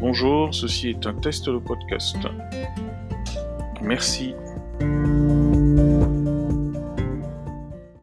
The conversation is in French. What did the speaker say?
Bonjour, ceci est un test de podcast. Merci.